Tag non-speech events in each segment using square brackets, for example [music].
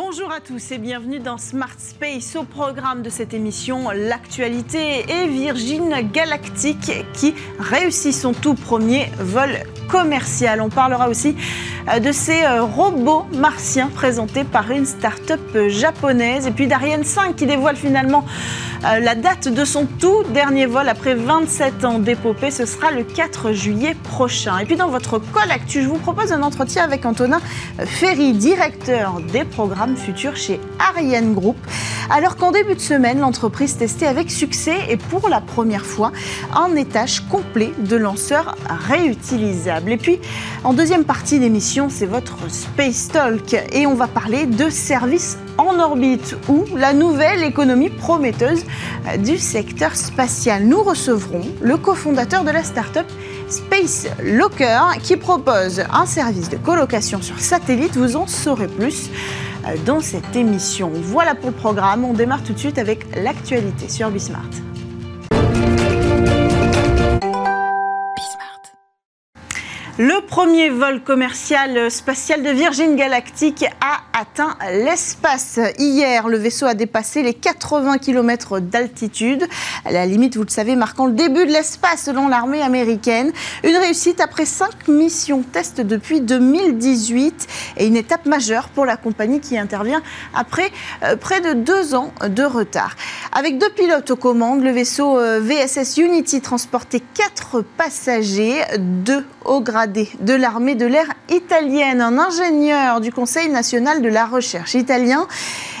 Bonjour à tous et bienvenue dans Smart Space. Au programme de cette émission, l'actualité et Virgin Galactic qui réussit son tout premier vol commercial. On parlera aussi euh, de ces euh, robots martiens présentés par une start-up japonaise et puis d'Ariane 5 qui dévoile finalement euh, la date de son tout dernier vol après 27 ans d'épopée. Ce sera le 4 juillet prochain. Et puis dans votre call actu, je vous propose un entretien avec Antonin Ferry, directeur des programmes futurs chez Ariane Group. Alors qu'en début de semaine, l'entreprise testait avec succès et pour la première fois un étage complet de lanceurs réutilisables. Et puis, en deuxième partie d'émission, c'est votre Space Talk et on va parler de services en orbite ou la nouvelle économie prometteuse du secteur spatial. Nous recevrons le cofondateur de la start-up Space Locker qui propose un service de colocation sur satellite. Vous en saurez plus dans cette émission. Voilà pour le programme. On démarre tout de suite avec l'actualité sur Bismart. Le premier vol commercial spatial de Virgin Galactic a atteint l'espace. Hier, le vaisseau a dépassé les 80 km d'altitude, à la limite, vous le savez, marquant le début de l'espace selon l'armée américaine. Une réussite après cinq missions test depuis 2018 et une étape majeure pour la compagnie qui intervient après euh, près de deux ans de retard. Avec deux pilotes aux commandes, le vaisseau euh, VSS Unity transportait quatre passagers, deux au grade de l'armée de l'air italienne, un ingénieur du Conseil national de la recherche italien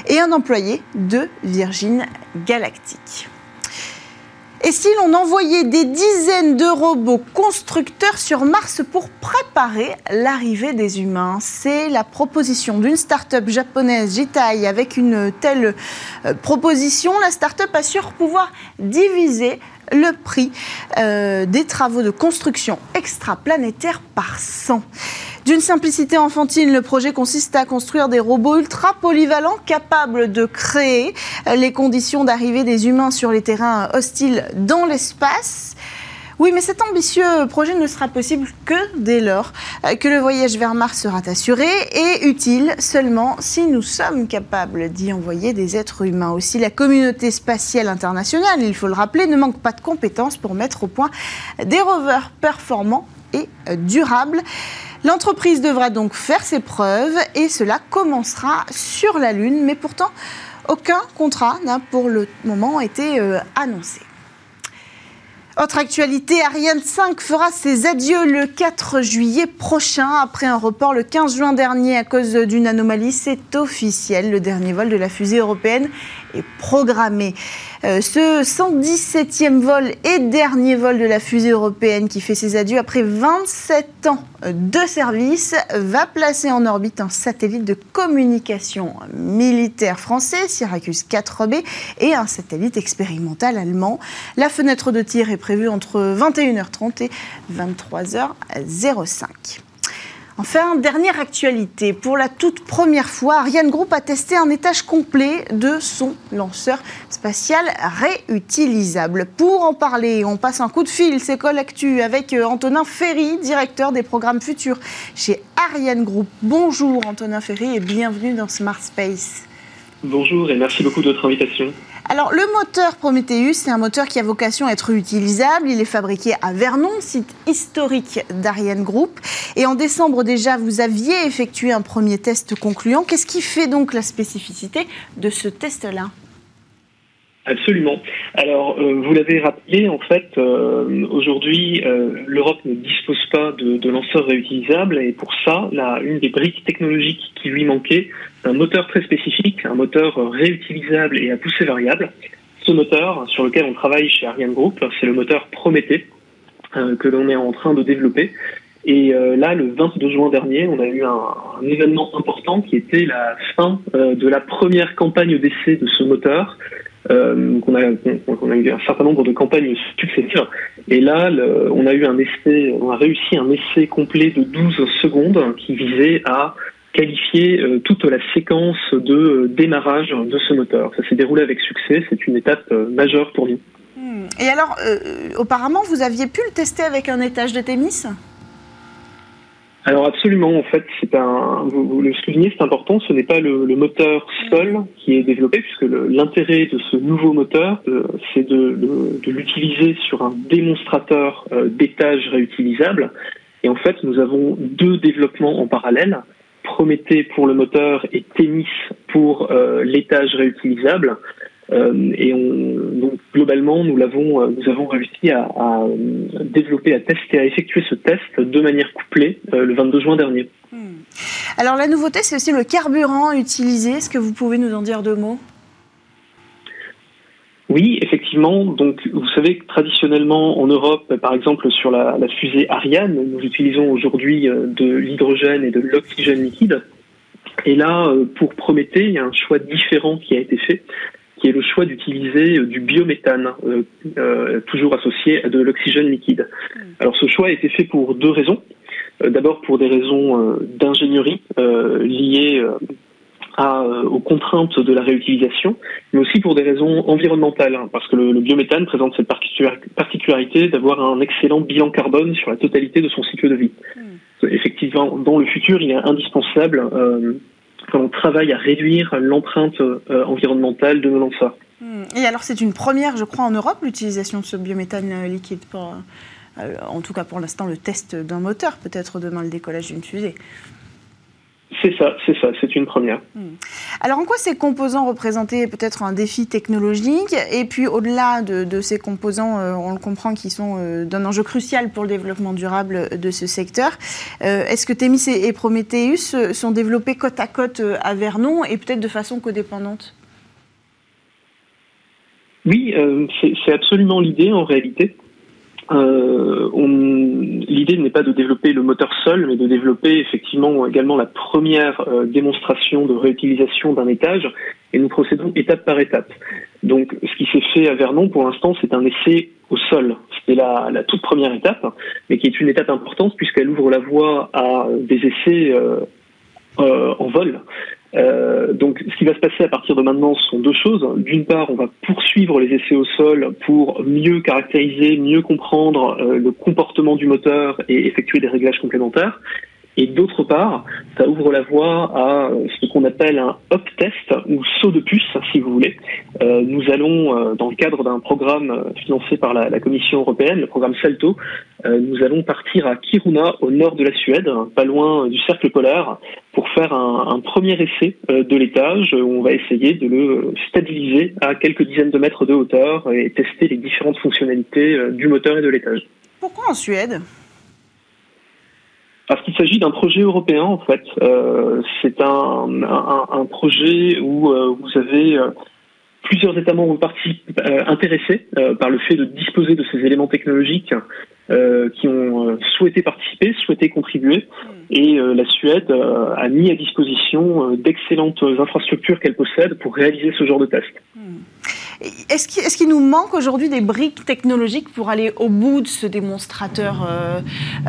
et un employé de Virgin Galactic. Et si l'on envoyait des dizaines de robots constructeurs sur Mars pour préparer l'arrivée des humains? C'est la proposition d'une start-up japonaise, Jitai. Avec une telle euh, proposition, la start-up assure pouvoir diviser le prix euh, des travaux de construction extraplanétaire par 100. D'une simplicité enfantine, le projet consiste à construire des robots ultra polyvalents capables de créer les conditions d'arrivée des humains sur les terrains hostiles dans l'espace. Oui, mais cet ambitieux projet ne sera possible que dès lors que le voyage vers Mars sera assuré et utile seulement si nous sommes capables d'y envoyer des êtres humains. Aussi, la communauté spatiale internationale, il faut le rappeler, ne manque pas de compétences pour mettre au point des rovers performants et durables. L'entreprise devra donc faire ses preuves et cela commencera sur la Lune, mais pourtant aucun contrat n'a pour le moment été euh, annoncé. Autre actualité, Ariane 5 fera ses adieux le 4 juillet prochain après un report le 15 juin dernier à cause d'une anomalie. C'est officiel, le dernier vol de la fusée européenne est programmé. Euh, ce 117e vol et dernier vol de la fusée européenne qui fait ses adieux après 27 ans de service va placer en orbite un satellite de communication militaire français, Syracuse 4B, et un satellite expérimental allemand. La fenêtre de tir est prévue entre 21h30 et 23h05. Enfin, dernière actualité. Pour la toute première fois, Ariane Group a testé un étage complet de son lanceur spatial réutilisable. Pour en parler, on passe un coup de fil, c'est Collectu, avec euh, Antonin Ferry, directeur des programmes futurs chez Ariane Group. Bonjour Antonin Ferry et bienvenue dans Smart Space. Bonjour et merci beaucoup de votre invitation. Alors, le moteur Prometheus, c'est un moteur qui a vocation à être utilisable. Il est fabriqué à Vernon, site historique d'Ariane Group. Et en décembre déjà, vous aviez effectué un premier test concluant. Qu'est-ce qui fait donc la spécificité de ce test-là? Absolument. Alors, euh, vous l'avez rappelé, en fait, euh, aujourd'hui, euh, l'Europe ne dispose pas de, lanceurs réutilisables et pour ça, une des briques technologiques qui lui manquait, un moteur très spécifique, un moteur réutilisable et à poussée variable. Ce moteur, sur lequel on travaille chez Ariane Group, c'est le moteur Prométhée que l'on est en train de développer. Et là, le 22 juin dernier, on a eu un, événement important qui était la fin de la première campagne d'essai de ce moteur euh, qu'on a, a eu un certain nombre de campagnes successives. Et là, on a eu un essai, on a réussi un essai complet de 12 secondes qui visait à qualifier euh, toute la séquence de euh, démarrage de ce moteur. Ça s'est déroulé avec succès, c'est une étape majeure pour nous. Hmm. Et alors, auparavant, vous aviez pu le tester avec un étage de Thémis alors absolument, en fait, c'est un, vous, le soulignez, c'est important, ce n'est pas le, moteur seul qui est développé, puisque l'intérêt de ce nouveau moteur, euh, c'est de, de, l'utiliser sur un démonstrateur euh, d'étage réutilisable. Et en fait, nous avons deux développements en parallèle, Prométhée pour le moteur et Témis pour euh, l'étage réutilisable. Euh, et on, donc, globalement, nous l'avons, euh, nous avons réussi à, à, développer, à tester, à effectuer ce test de manière couplée euh, le 22 juin dernier. Hmm. Alors la nouveauté, c'est aussi le carburant utilisé. Est-ce que vous pouvez nous en dire deux mots? Oui, effectivement. Donc, vous savez que traditionnellement en Europe, par exemple sur la, la fusée Ariane, nous utilisons aujourd'hui de l'hydrogène et de l'oxygène liquide. Et là, pour Prométhée, il y a un choix différent qui a été fait qui est le choix d'utiliser euh, du biométhane, euh, euh, toujours associé à de l'oxygène liquide. Hmm. Alors ce choix a été fait pour deux raisons. D'abord pour des raisons d'ingénierie liées à, aux contraintes de la réutilisation, mais aussi pour des raisons environnementales, hein, parce que le, biométhane présente cette particularité d'avoir un excellent bilan carbone sur la totalité de son cycle de vie. Hmm. Effectivement, dans le futur, il est indispensable on travaille à réduire l'empreinte euh, environnementale de nos lanceurs. Hmm. Et alors c'est une première, je crois, en Europe, l'utilisation de ce biométhane euh, liquide pour, euh, en tout cas pour l'instant, le test d'un moteur, peut-être demain le décollage d'une fusée. C'est ça, c'est ça, c'est une première. Hmm. Alors en quoi ces composants représentaient peut-être un défi technologique? Et puis au-delà de, ces composants, euh, on le comprend, qui sont euh, d'un enjeu crucial pour le développement durable de ce secteur, euh, est-ce que Thémis et, Prometheus sont développés côte à côte à Vernon et peut-être de façon codépendante? Oui, c'est absolument l'idée en réalité. Euh, L'idée n'est pas de développer le moteur seul, mais de développer effectivement également la première euh, démonstration de réutilisation d'un étage, et nous procédons étape par étape. Donc, ce qui s'est fait à Vernon, pour l'instant, c'est un essai au sol. La, la, toute première étape, mais qui est une étape importante puisqu'elle ouvre la voie à des essais euh, euh en vol. Euh, donc, ce qui va se passer à partir de maintenant sont deux choses. D'une part, on va poursuivre les essais au sol pour mieux caractériser, mieux comprendre euh, le comportement du moteur et effectuer des réglages complémentaires. Et d'autre part, ça ouvre la voie à ce qu'on appelle un hop test ou saut de puce, si vous voulez. Euh, nous allons, euh, dans le cadre d'un programme financé par la, Commission européenne, le programme Salto, euh, nous allons partir à Kiruna, au nord de la Suède, pas loin du cercle polaire, pour faire un, un premier essai de l'étage où on va essayer de le stabiliser à quelques dizaines de mètres de hauteur et tester les différentes fonctionnalités du moteur et de l'étage. Pourquoi en Suède? Parce qu'il s'agit d'un projet européen en fait. Euh, c'est un, un, un, projet où euh, vous avez euh, plusieurs États membres euh, intéressés par le fait de disposer de ces éléments technologiques qui ont souhaité participer, souhaité contribuer. Hmm. Et la Suède a mis à disposition d'excellentes infrastructures qu'elle possède pour réaliser ce genre de test. Est-ce qu'il nous manque aujourd'hui des briques technologiques pour aller au bout de ce démonstrateur euh,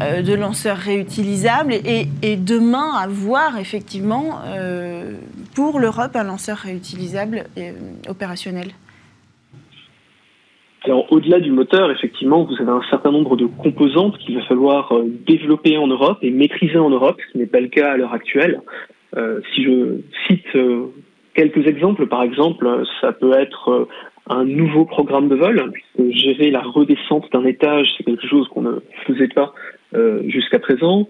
euh, de lanceurs réutilisables et, demain avoir effectivement euh, pour l'Europe un lanceur réutilisable opérationnel? Alors au-delà du moteur, effectivement, vous avez un certain nombre de composantes qu'il va falloir développer en Europe et maîtriser en Europe, ce qui n'est pas le cas à l'heure actuelle. si je cite quelques exemples, par exemple, ça peut être euh, un nouveau programme de vol, puisque gérer la redescente d'un étage, c'est quelque chose qu'on ne faisait pas euh, jusqu'à présent.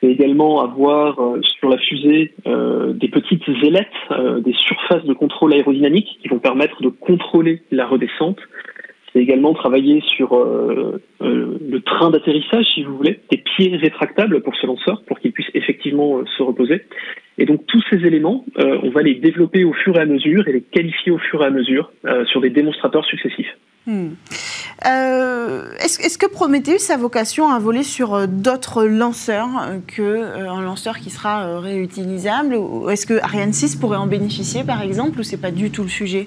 C'est également avoir euh, sur la fusée des petites ailettes, des surfaces de contrôle aérodynamique qui vont permettre de contrôler la redescente. Également travailler sur le train d'atterrissage, si vous voulez, des pieds rétractables pour ce lanceur, pour qu'il puisse effectivement se reposer. Et donc tous ces éléments, euh, on va les développer au fur et à mesure et les qualifier au fur et à mesure euh, sur des démonstrateurs successifs. Hmm. Euh, est-ce, que Prometheus a vocation à voler sur d'autres lanceurs qu'un lanceur qui sera réutilisable ou Est-ce que Ariane 6 pourrait en bénéficier par exemple ou c'est pas du tout le sujet?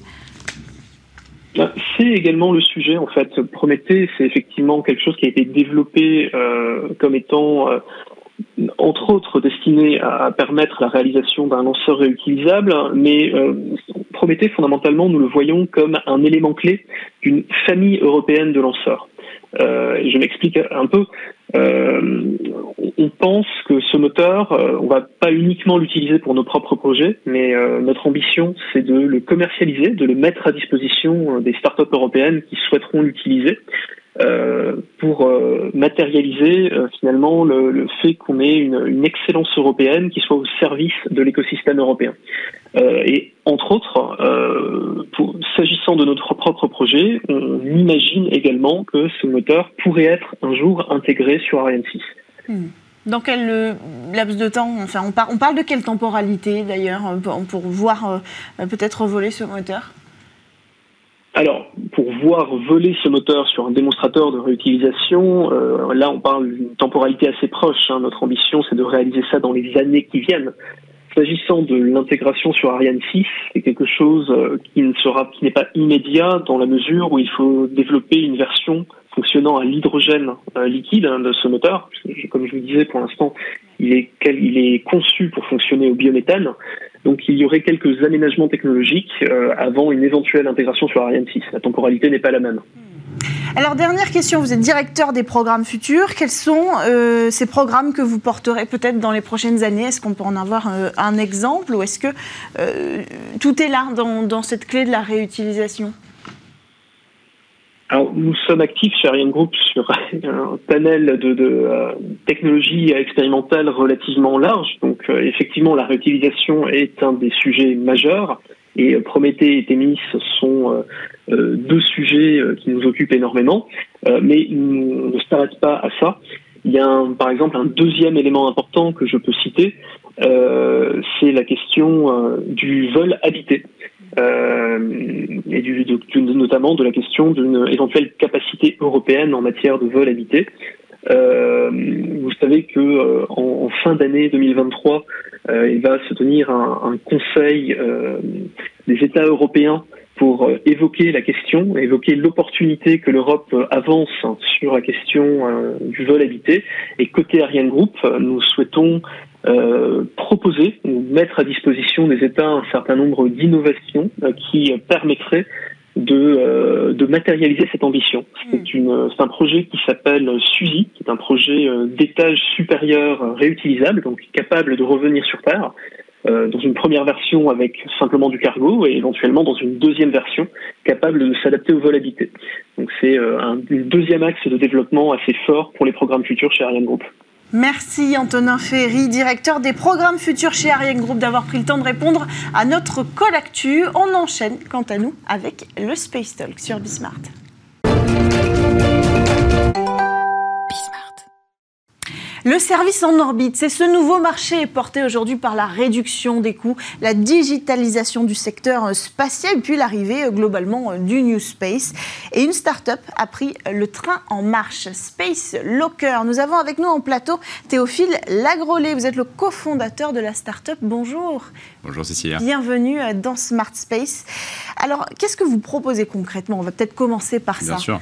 Ben, c'est également le sujet en fait. Prométhée, c'est effectivement quelque chose qui a été développé comme étant entre autres destiné à permettre la réalisation d'un lanceur réutilisable, mais euh, Prométhée, fondamentalement, nous le voyons comme un élément clé d'une famille européenne de lanceurs. Euh, je m'explique un peu. on pense que ce moteur, on va pas uniquement l'utiliser pour nos propres projets, mais notre ambition, c'est de le commercialiser, de le mettre à disposition des startups européennes qui souhaiteront l'utiliser. Euh, pour euh, matérialiser euh, finalement le, le fait qu'on ait une, une, excellence européenne qui soit au service de l'écosystème européen. et entre autres, s'agissant de notre propre projet, on imagine également que ce moteur pourrait être un jour intégré sur Ariane 6. Hmm. Dans quel laps de temps enfin, on, on parle de quelle temporalité d'ailleurs pour, pour voir peut-être voler ce moteur? Alors, pour voir voler ce moteur sur un démonstrateur de réutilisation, euh, là on parle d'une temporalité assez proche. Hein. Notre ambition, c'est de réaliser ça dans les années qui viennent. S'agissant de l'intégration sur Ariane 6, c'est quelque chose euh, qui ne sera, qui n'est pas immédiat dans la mesure où il faut développer une version fonctionnant à l'hydrogène euh, liquide hein, de ce moteur. Comme je vous disais, pour l'instant, il est, conçu pour fonctionner au biométhane. Donc il y aurait quelques aménagements technologiques euh, avant une éventuelle intégration sur Ariane 6. La temporalité n'est pas la même. Alors dernière question, vous êtes directeur des programmes futurs. Quels sont euh, ces programmes que vous porterez peut-être dans les prochaines années? Est-ce qu'on peut en avoir euh, un exemple? Ou est-ce que tout est là dans cette clé de la réutilisation? Alors, nous sommes actifs chez Ariane Group sur [laughs] un panel de, de euh, technologies expérimentales relativement large. Donc, euh, effectivement, la réutilisation est un des sujets majeurs. Et euh, Prométhée et Thémis sont deux sujets qui nous occupent énormément. mais on ne s'arrête pas à ça. Il y a, par exemple, un deuxième élément important que je peux citer, c'est la question du vol habité euh, et du, de, notamment de la question d'une éventuelle capacité européenne en matière de vol habité. Euh, vous savez que euh, en, fin d'année 2023, euh, il va se tenir un, conseil euh, des États européens pour évoquer la question, évoquer l'opportunité que l'Europe avance sur la question du vol habité. Et côté Ariane Group, nous souhaitons euh, proposer ou mettre à disposition des États un certain nombre d'innovations euh, qui permettraient de, euh, de, matérialiser cette ambition. Hmm. C'est un projet qui s'appelle SUSI, qui est un projet d'étage supérieur réutilisable, donc capable de revenir sur Terre, dans une première version avec simplement du cargo et éventuellement dans une deuxième version capable de s'adapter au vol habité. Donc c'est un, un deuxième axe de développement assez fort pour les programmes futurs chez Ariane Group. Merci Antonin Ferry, directeur des programmes futurs chez Ariane Group, d'avoir pris le temps de répondre à notre call actu. On enchaîne quant à nous avec le Space Talk sur Bismart. Le service en orbite, c'est ce nouveau marché porté aujourd'hui par la réduction des coûts, la digitalisation du secteur spatial, puis l'arrivée euh, globalement euh, du New Space. Et une start-up a pris le train en marche, Space Locker. Nous avons avec nous en plateau Théophile Lagrolet. Vous êtes le cofondateur de la start-up. Bonjour. Bonjour Cécilia. Bienvenue euh, dans Smart Space. Alors, qu'est-ce que vous proposez concrètement? On va peut-être commencer par ça. Bien sûr.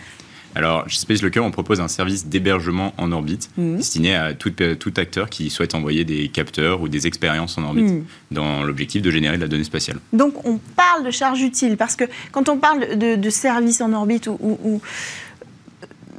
Alors, chez Space Locker, on propose un service d'hébergement en orbite mmh. destiné à tout, tout, acteur qui souhaite envoyer des capteurs ou des expériences en orbite mmh. dans l'objectif de générer de la donnée spatiale. Donc, on parle de charge utile parce que quand on parle de, de services en orbite ou, ou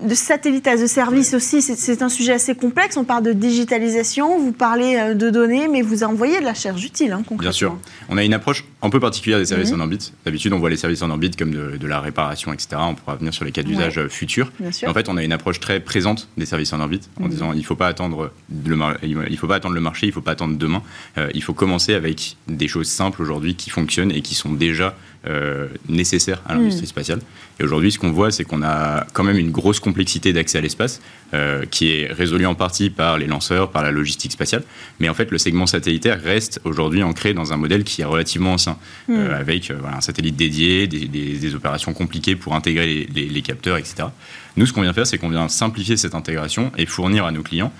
de satellite à de service aussi, c'est un sujet assez complexe. On parle de digitalisation, vous parlez euh, de données, mais vous envoyez de la charge utile, hein, concrètement. Bien sûr. On a une approche un peu particulière des services mhm. en orbite. D'habitude, on voit les services en orbite comme de, la réparation, etc. On pourra venir sur les cas d'usage euh, futurs. En fait, on a une approche très présente des services en orbite, en mhm. disant il ne faut pas attendre le il faut pas attendre le marché, il ne faut pas attendre demain. Euh, il faut commencer avec des choses simples aujourd'hui qui fonctionnent et qui sont déjà euh, nécessaires à l'industrie mm. spatiale. Et aujourd'hui, ce qu'on voit, c'est qu'on a quand même une grosse complexité d'accès à l'espace, euh, qui est résolue en partie par les lanceurs, par la logistique spatiale. Mais en fait, le segment satellitaire reste aujourd'hui ancré dans un modèle qui est relativement ancien, euh, avec un satellite dédié, des, opérations compliquées pour intégrer les, capteurs, etc. Nous, ce qu'on vient faire, c'est qu'on vient simplifier cette intégration et fournir à nos clients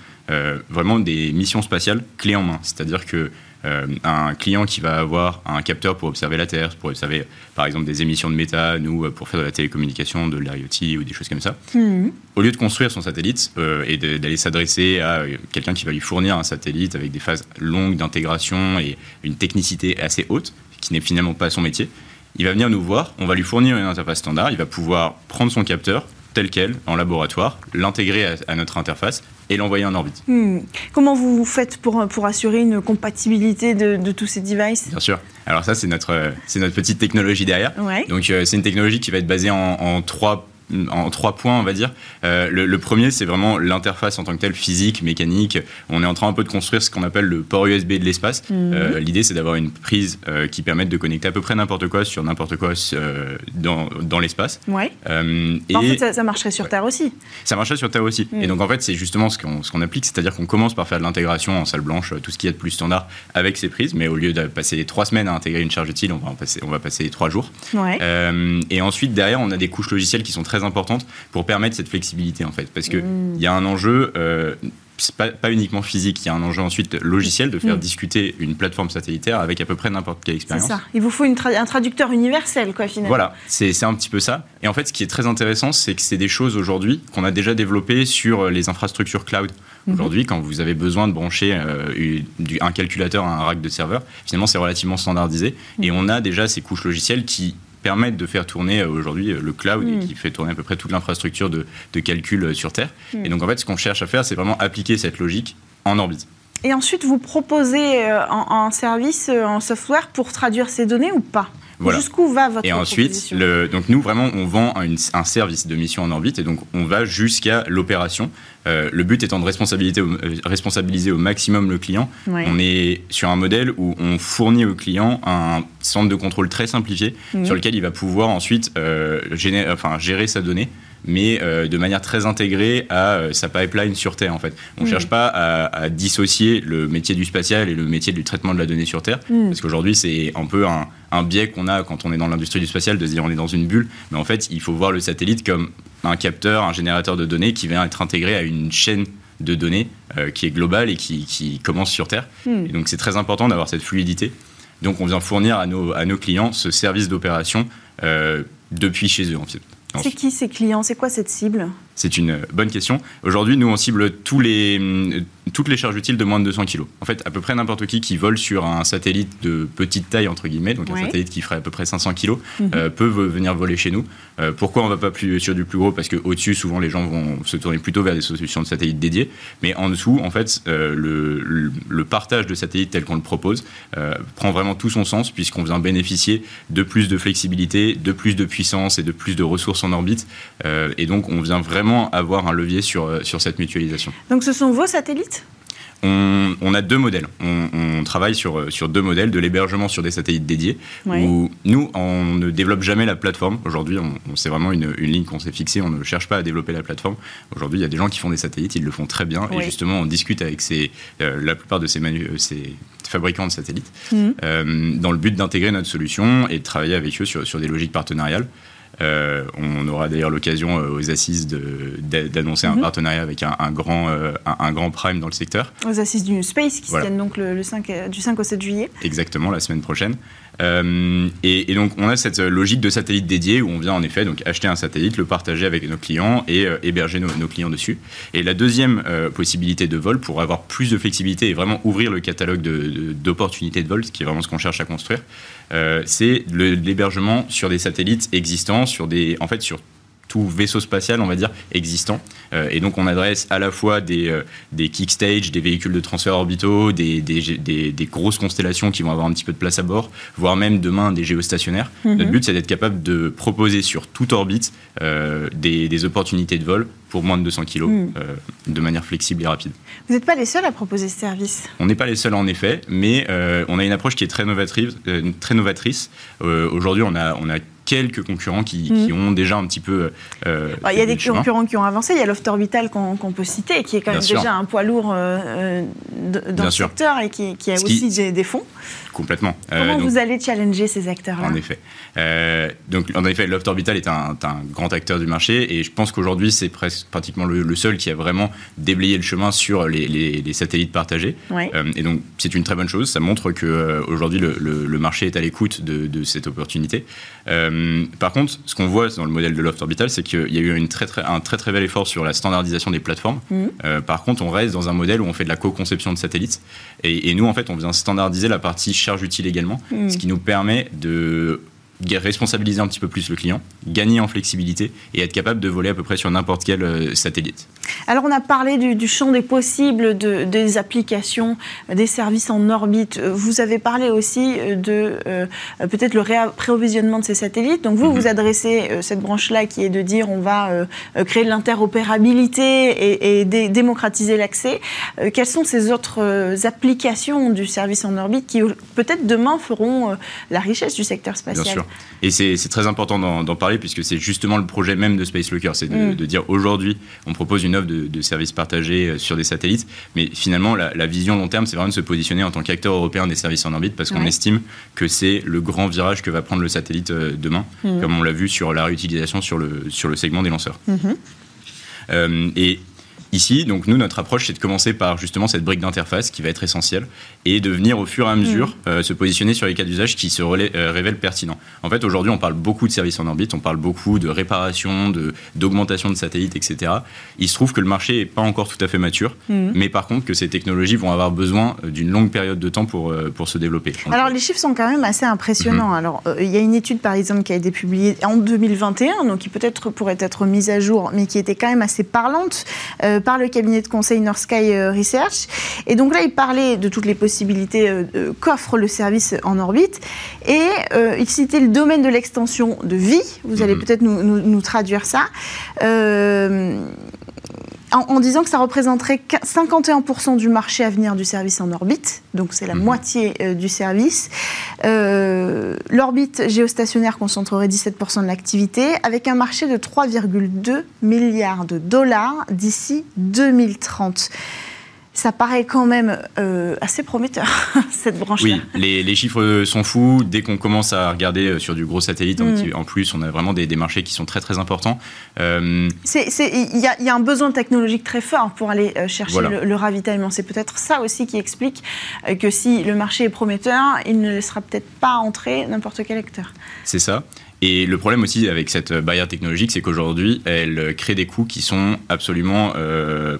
vraiment des missions spatiales clés en main. C'est-à-dire que euh, un client qui va avoir un capteur pour observer la Terre, pour observer par exemple des émissions de méthane ou euh, pour faire de la télécommunication, de l'IoT ou des choses comme ça. Mhm. Au lieu de construire son satellite euh, et d'aller s'adresser à quelqu'un qui va lui fournir un satellite avec des phases longues d'intégration et une technicité assez haute, qui n'est finalement pas son métier, il va venir nous voir, on va lui fournir une interface standard, il va pouvoir prendre son capteur, tel quel en laboratoire, l'intégrer à, notre interface et l'envoyer en orbite. Hmm. Comment vous faites pour, pour assurer une compatibilité de, tous ces devices? Bien sûr. Alors ça, c'est notre, c'est notre petite technologie derrière. Donc c'est une technologie qui va être basée en, en trois en trois points, on va dire. Euh, le, premier, c'est vraiment l'interface en tant que telle, physique, mécanique. On est en train un peu de construire ce qu'on appelle le port USB de l'espace. Mhm. Euh, l'idée, c'est d'avoir une prise euh, qui permette de connecter à peu près n'importe quoi sur n'importe quoi dans, dans l'espace. Ouais. et en fait, ça, marcherait sur Terre aussi. Ça marcherait sur Terre aussi. Et mhm. donc, en fait, c'est justement ce qu'on ce qu'on applique, c'est-à-dire qu'on commence par faire de l'intégration en salle blanche, tout ce qui est de plus standard avec ces prises, mais au lieu de passer trois semaines à intégrer une charge utile, on va, passer, on va passer trois jours. Ouais. et ensuite, derrière, on a des couches logicielles qui sont très importante pour permettre cette flexibilité en fait. Parce qu'il mmh. il y a un enjeu. Euh, pas, pas, uniquement physique, il y a un enjeu ensuite logiciel de faire mmh. discuter une plateforme satellitaire avec à peu près n'importe quelle expérience. C'est ça. Il vous faut une un traducteur universel, quoi, finalement. Voilà, c'est un petit peu ça. Et en fait, ce qui est très intéressant, c'est que c'est des choses aujourd'hui qu'on a déjà développées sur les infrastructures cloud. Mmh. Aujourd'hui, quand vous avez besoin de brancher euh, un calculateur à un rack de serveur, finalement, c'est relativement standardisé. Et on a déjà ces couches logicielles qui permettent de faire tourner euh, aujourd'hui euh, le cloud et mm. qui fait tourner à peu près toute l'infrastructure de, calcul euh, sur Terre. Mm. Et donc en fait, ce qu'on cherche à faire, c'est vraiment appliquer cette logique en orbite. Et ensuite, vous proposez en, service, en software, pour traduire ces données ou pas? Jusqu'où va votre Et ensuite, le, donc nous vraiment, on vend un service de mission en orbite et donc on va jusqu'à l'opération. le but étant de responsabiliser au, responsabiliser au maximum le client. On est sur un modèle où on fournit au client un centre de contrôle très simplifié sur lequel il va pouvoir ensuite euh, enfin, gérer sa donnée mais euh, de manière très intégrée à euh, sa pipeline sur Terre en fait. On ne cherche pas à, dissocier le métier du spatial et le métier du traitement de la donnée sur Terre, mm. parce qu'aujourd'hui c'est un peu un, biais qu'on a quand on est dans l'industrie du spatial de se dire on est dans une bulle, mais en fait il faut voir le satellite comme un capteur, un générateur de données qui vient être intégré à une chaîne de données euh, qui est globale et qui, commence sur Terre. Mm. Et donc c'est très important d'avoir cette fluidité. Donc on vient fournir à nos, à nos clients ce service d'opération depuis chez eux en fait. C'est qui ces clients? C'est quoi cette cible? C'est une bonne question. Aujourd'hui, nous, on cible tous les, toutes les charges utiles de moins de 200 kg. En fait, à peu près n'importe qui qui vole sur un satellite de petite taille, entre guillemets, donc un satellite qui ferait à peu près 500 kg, mhm. euh, peut venir voler chez nous. Euh, pourquoi on ne va pas plus sur du plus gros? Parce qu'au-dessus, souvent, les gens vont se tourner plutôt vers des solutions de satellites dédiées. Mais en dessous, en fait, euh, le, le, partage de satellites tel qu'on le propose prend vraiment tout son sens, puisqu'on vient bénéficier de plus de flexibilité, de plus de puissance et de plus de ressources en orbite. et donc, on vient vraiment avoir un levier sur, sur cette mutualisation. Donc, ce sont vos satellites? On, a deux modèles. On, travaille sur, sur deux modèles, de l'hébergement sur des satellites dédiés, où nous, on ne développe jamais la plateforme. Aujourd'hui, c'est vraiment une, ligne qu'on s'est fixée, on ne cherche pas à développer la plateforme. Aujourd'hui, il y a des gens qui font des satellites, ils le font très bien, et justement, on discute avec euh, la plupart de ces, euh, ces fabricants de satellites, mhm. euh, dans le but d'intégrer notre solution et de travailler avec eux sur, sur des logiques partenariales. Euh, on aura d'ailleurs l'occasion euh, aux assises d'annoncer un mhm. partenariat avec un, grand, euh, un, grand prime dans le secteur. Aux assises du Space qui se tiennent donc le, 5, du 5 au 7 juillet. Exactement, la semaine prochaine. Et, donc on a cette logique de satellite dédié où on vient en effet donc acheter un satellite, le partager avec nos clients et héberger nos, clients dessus. Et la deuxième possibilité de vol pour avoir plus de flexibilité et vraiment ouvrir le catalogue d'opportunités de, de, vol, ce qui est vraiment ce qu'on cherche à construire, euh, c'est l'hébergement sur des satellites existants, sur des, en fait, sur tout vaisseau spatial, on va dire, existant. Euh, et donc, on adresse à la fois des, euh, des kickstage, des véhicules de transfert orbitaux, des, des, grosses constellations qui vont avoir un petit peu de place à bord, voire même demain des géostationnaires. Mhm. Notre but, c'est d'être capable de proposer sur toute orbite des, opportunités de vol pour moins de 200 kg euh, de manière flexible et rapide. Vous n'êtes pas les seuls à proposer ce service On n'est pas les seuls en effet, mais euh, on a une approche qui est très novatrice. Euh, très novatrice. Aujourd'hui, on a, on a quelques concurrents qui, hmm. ont déjà un petit peu. il y a des concurrents qui ont avancé. Il y a Loft Orbital qu'on peut citer, qui est quand même déjà un poids lourd dans le secteur et qui, a aussi des, fonds. Complètement. Comment vous allez challenger ces acteurs-là En effet. donc, en effet, Loft Orbital est un, un, grand acteur du marché et je pense qu'aujourd'hui, c'est pratiquement le, seul qui a vraiment déblayé le chemin sur les, satellites partagés. Euh, et donc, c'est une très bonne chose. Ça montre qu'aujourd'hui, euh, le, le, marché est à l'écoute de, cette opportunité. Euh, par contre, ce qu'on voit dans le modèle de Loft Orbital, c'est qu'il y a eu une très, très, un très très bel effort sur la standardisation des plateformes. Mmh. par contre, on reste dans un modèle où on fait de la co-conception de satellites. Et, nous, en fait, on vient standardiser la partie charge utile également, mmh. ce qui nous permet de responsabiliser un petit peu plus le client, gagner en flexibilité et être capable de voler à peu près sur n'importe quel euh, satellite. Alors on a parlé du, champ des possibles, de, des applications, des services en orbite. Vous avez parlé aussi de euh, peut-être le prévisionnement de ces satellites. Donc vous, mhm. vous adressez euh, cette branche-là qui est de dire on va créer de l'interopérabilité et, démocratiser l'accès. quelles sont ces autres applications du service en orbite qui peut-être demain feront la richesse du secteur spatial? Bien sûr. Et c'est très important d'en parler puisque c'est justement le projet même de Space Locker, c'est de, mm. dire aujourd'hui on propose une offre de, services partagés euh, sur des satellites, mais finalement la, vision long terme c'est vraiment de se positionner en tant qu'acteur européen des services en orbite parce qu'on estime que c'est le grand virage que va prendre le satellite euh, demain, mm. comme on l'a vu sur la réutilisation sur le, sur le segment des lanceurs. Mm-hmm. Euh, et Ici, donc nous, notre approche, c'est de commencer par justement cette brique d'interface qui va être essentielle et de venir au fur et à mesure mm. euh, se positionner sur les cas d'usage qui se euh, révèlent pertinents. En fait, aujourd'hui, on parle beaucoup de services en orbite, on parle beaucoup de réparation, d'augmentation de, satellites, etc. Il se trouve que le marché n'est pas encore tout à fait mature, mm. mais par contre que ces technologies vont avoir besoin euh, d'une longue période de temps pour, pour se développer. Alors les chiffres sont quand même assez impressionnants. Mm-hmm. Alors il y a une étude par exemple qui a été publiée en 2021, donc qui peut-être pourrait être mise à jour, mais qui était quand même assez parlante par le cabinet de conseil North Sky euh, Research. Et donc là, il parlait de toutes les possibilités euh, qu'offre le service en orbite. Et euh, il citait le domaine de l'extension de vie. Vous allez mhm. peut-être nous, traduire ça en, disant que ça représenterait 51% du marché à venir du service en orbite, donc c'est la mhm. moitié euh, du service. Euh, l'orbite géostationnaire concentrerait 17% de l'activité, avec un marché de 3,2 milliards de dollars d'ici 2030 ça paraît quand même euh, assez prometteur, [laughs] cette branche-là. Oui, les, chiffres sont fous. Dès qu'on commence à regarder euh, sur du gros satellite, mm. en plus, on a vraiment des, marchés qui sont très très importants. Euh, il y, a un besoin technologique très fort pour aller chercher le, ravitaillement. C'est peut-être ça aussi qui explique que si le marché est prometteur, il ne laissera peut-être pas entrer n'importe quel acteur. C'est ça. Et le problème aussi avec cette barrière technologique, c'est qu'aujourd'hui, elle crée des coûts qui sont absolument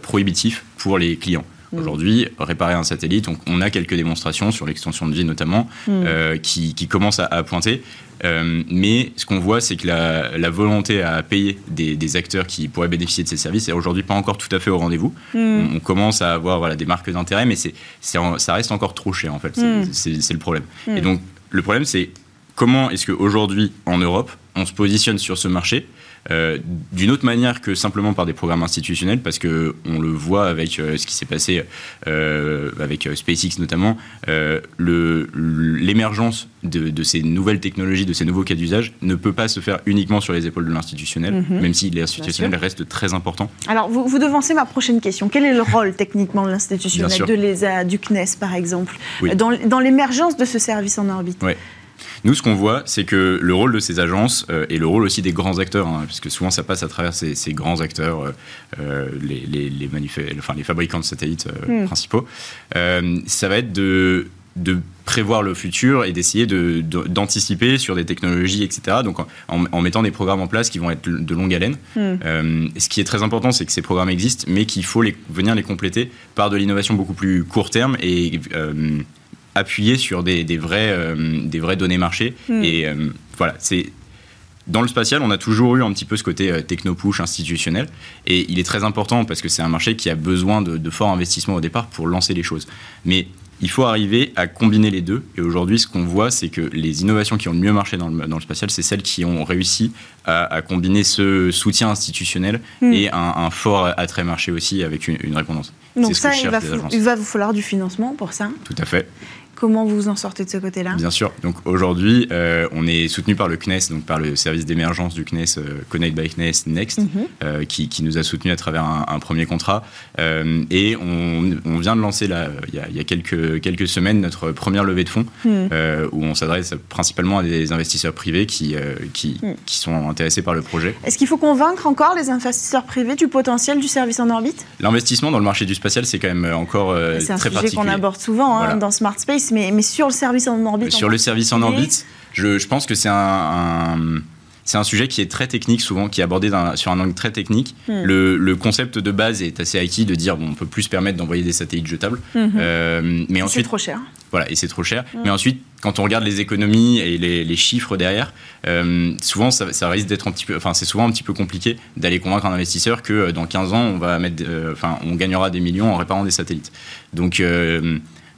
prohibitifs pour les clients. Mm. Aujourd'hui, réparer un satellite, on, a quelques démonstrations sur l'extension de vie notamment mm. euh, qui, commencent à, pointer. Euh, mais ce qu'on voit, c'est que la, volonté à payer des, acteurs qui pourraient bénéficier de ces services est aujourd'hui pas encore tout à fait au rendez-vous. Mm. On, commence à avoir voilà, des marques d'intérêt, mais c'est, ça reste encore trop cher en fait. C'est, le problème. Et donc, le problème, c'est comment est-ce qu'aujourd'hui, en Europe, on se positionne sur ce marché euh, d'une autre manière que simplement par des programmes institutionnels, parce que on le voit avec euh, ce qui s'est passé euh, avec SpaceX notamment, l'émergence de, ces nouvelles technologies, de ces nouveaux cas d'usage, ne peut pas se faire uniquement sur les épaules de l'institutionnel, mhm. même si l'institutionnel reste très important. Alors, vous, vous, devancez ma prochaine question. Quel est le rôle techniquement de l'institutionnel, de l'ESA, du CNES par exemple, dans, dans l'émergence de ce service en orbite? Nous, ce qu'on voit, c'est que le rôle de ces agences euh, et le rôle aussi des grands acteurs, hein, puisque souvent ça passe à travers ces, grands acteurs, euh, euh, les, les, enfin, les fabricants de satellites hmm. principaux, ça va être de, de prévoir le futur et d'essayer d'anticiper sur des technologies, etc. Donc en, mettant des programmes en place qui vont être de longue haleine. Hmm. ce qui est très important, c'est que ces programmes existent, mais qu'il faut les, venir les compléter par de l'innovation beaucoup plus court terme et appuyer sur des, vrais, euh, des vraies données marché. Hmm. Et euh, voilà, c'est dans le spatial, on a toujours eu un petit peu ce côté euh, techno-push institutionnel. Et il est très important parce que c'est un marché qui a besoin de, forts investissements au départ pour lancer les choses. Mais il faut arriver à combiner les deux. Et aujourd'hui, ce qu'on voit, c'est que les innovations qui ont le mieux marché dans le, dans le spatial, c'est celles qui ont réussi à, combiner ce soutien institutionnel hmm. et un, fort attrait marché aussi avec une, une réponse. Donc ça, il va, il va vous falloir du financement pour ça Tout à fait. Comment vous vous en sortez de ce côté-là Bien sûr. Donc aujourd'hui, euh, on est soutenu par le CNES, donc par le service d'émergence du CNES, euh, Connect by CNES Next, mhm. euh, qui, nous a soutenu à travers un, premier contrat. et on, vient de lancer, là, il y a, quelques, quelques semaines, notre première levée de fonds, mhm. où on s'adresse principalement à des investisseurs privés qui, qui, mhm. qui, sont intéressés par le projet. Est-ce qu'il faut convaincre encore les investisseurs privés du potentiel du service en orbite? L'investissement dans le marché du spatial, c'est quand même encore très particulier. C'est un sujet qu'on aborde souvent hein, dans Smart Space mais, sur le service en orbite Sur le service en orbite, je, pense que c'est un, c'est un sujet qui est très technique souvent, qui est abordé sur un angle très technique. Hmm. Le, concept de base est assez acquis de dire bon, on peut plus se permettre d'envoyer des satellites jetables. Euh, mais ensuite, c'est trop cher. Voilà, et c'est trop cher. Hmm. Mais ensuite, quand on regarde les économies et les, chiffres derrière, euh, souvent ça, risque d'être un petit peu, enfin c'est souvent un petit peu compliqué d'aller convaincre un investisseur que euh, dans 15 ans on va mettre, enfin on gagnera des millions en réparant des satellites. Donc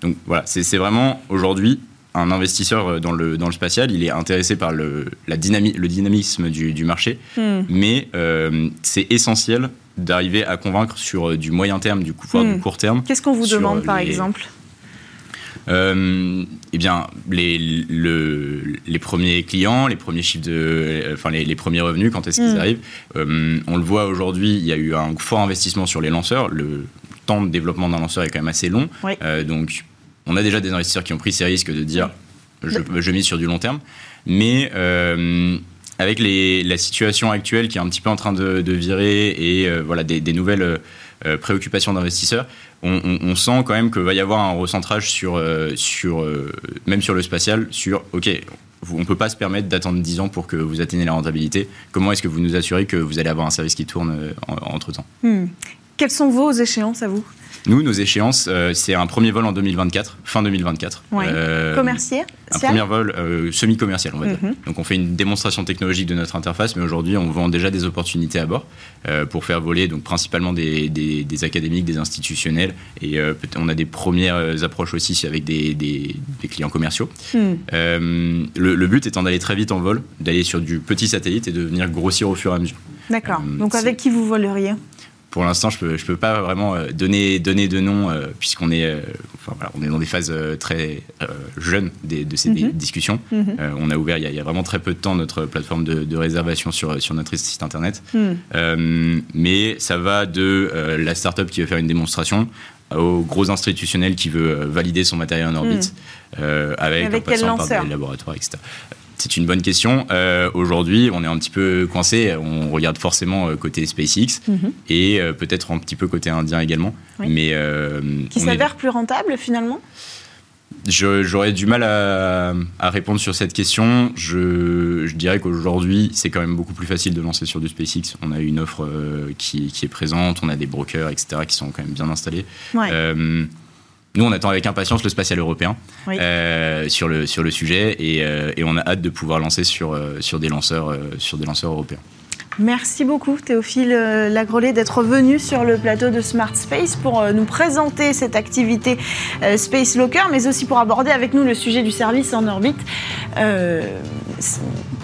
donc voilà, c'est vraiment aujourd'hui un investisseur euh, dans le, dans le spatial, il est intéressé par le, la le dynamisme du, marché, hmm. mais euh, c'est essentiel d'arriver à convaincre sur euh, du moyen terme, du, coup, du hmm. court terme. Qu'est-ce qu'on vous demande, par exemple? Euh, eh bien, les, les premiers clients, les premiers chiffres de, enfin les, premiers revenus, quand est-ce qu'ils hmm. arrivent? On le voit aujourd'hui, il y a eu un fort investissement sur les lanceurs. Le temps de développement d'un lanceur est quand même assez long, donc on a déjà des investisseurs qui ont pris ces risques de dire je, mise sur du long terme. Mais euh, avec la situation actuelle qui est un petit peu en train de, virer et euh, voilà, des, nouvelles euh, préoccupations d'investisseurs, on, sent quand même qu'il va y avoir un recentrage sur, sur même sur le spatial, sur OK, on ne peut pas se permettre d'attendre 10 ans pour que vous atteignez la rentabilité. Comment est-ce que vous nous assurez que vous allez avoir un service qui tourne entre-temps? Hmm. Quelles sont vos échéances à vous? Nous, nos échéances, euh, c'est un premier vol en 2024, fin 2024. Euh, commercial Un premier vol euh, semi-commercial, on va dire. Mhm. Donc on fait une démonstration technologique de notre interface, mais aujourd'hui on vend déjà des opportunités à bord pour faire voler donc principalement des, des, académiques, des institutionnels, et on a des premières approches aussi avec des, des clients commerciaux. Hmm. Le, le, but étant d'aller très vite en vol, d'aller sur du petit satellite et de venir grossir au fur et à mesure. D'accord. donc avec qui vous voleriez? Pour l'instant, je peux, je peux pas vraiment euh, donner, donner de nom, euh, puisqu'on est, euh, enfin, voilà, on est dans des phases très jeunes de ces mhm. discussions. Mhm. on a ouvert il y a, vraiment très peu de temps notre plateforme de, réservation sur, sur notre site internet. Mhm. mais ça va de la start-up qui veut faire une démonstration au gros institutionnel qui veut valider son matériel en orbite, avec, avec, en passant par des laboratoires, etc. C'est une bonne question. Euh, aujourd'hui, on est un petit peu coincé. On regarde forcément euh, côté SpaceX mhm. et euh, peut-être un petit peu côté indien également. Mais qui s'avère plus rentable finalement? J'aurais du mal à, répondre sur cette question. Je, dirais qu'aujourd'hui, c'est quand même beaucoup plus facile de lancer sur du SpaceX. On a une offre qui, est présente, on a des brokers, etc., qui sont quand même bien installés. Nous, on attend avec impatience le spatial européen euh, sur, le, sur le sujet et, euh, et, on a hâte de pouvoir lancer sur, euh, sur, des, lanceurs, sur des lanceurs européens. Merci beaucoup Théophile Lagrolet d'être venu sur le plateau de Smart Space pour nous présenter cette activité Space Locker, mais aussi pour aborder avec nous le sujet du service en orbite.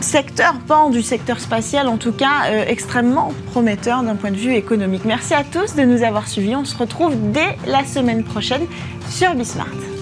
Secteur, pan du secteur spatial en tout cas, extrêmement prometteur d'un point de vue économique. Merci à tous de nous avoir suivis. On se retrouve dès la semaine prochaine sur Bismart.